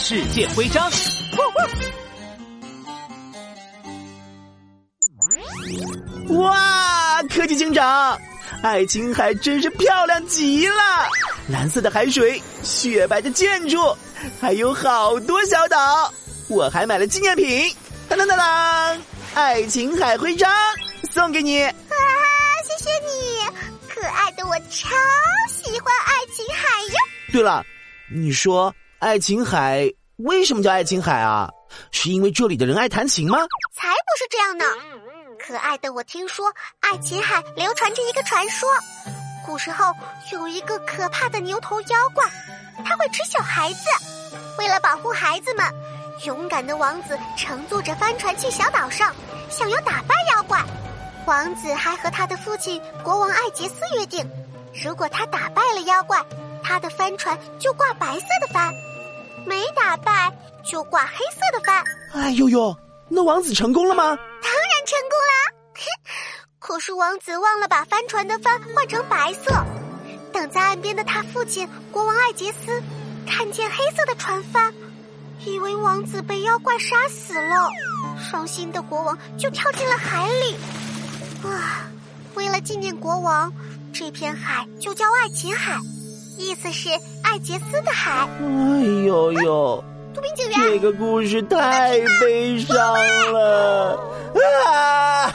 世界徽章。哇，科技警长，爱琴海真是漂亮极了！蓝色的海水，雪白的建筑，还有好多小岛。我还买了纪念品，当当当当，爱琴海徽章送给你。啊，谢谢你，可爱的我超喜欢爱琴海哟。对了，你说爱琴海为什么叫爱琴海啊？是因为这里的人爱弹琴吗？才不是这样呢！可爱的我听说爱琴海流传着一个传说，古时候有一个可怕的牛头妖怪，他会吃小孩子。为了保护孩子们，勇敢的王子乘坐着帆船去小岛上，想要打败妖怪。王子还和他的父亲国王艾杰斯约定，如果他打败了妖怪，他的帆船就挂白色的帆；没打败就挂黑色的帆。哎呦呦，那王子成功了吗？当然成功啦！可是王子忘了把帆船的帆换成白色。等在岸边的他父亲国王艾杰斯看见黑色的船帆，以为王子被妖怪杀死了，伤心的国王就跳进了海里。啊，为了纪念国王，这片海就叫爱琴海，意思是艾杰斯的海。哎呦呦，杜宾警员，这个故事太悲伤了啊！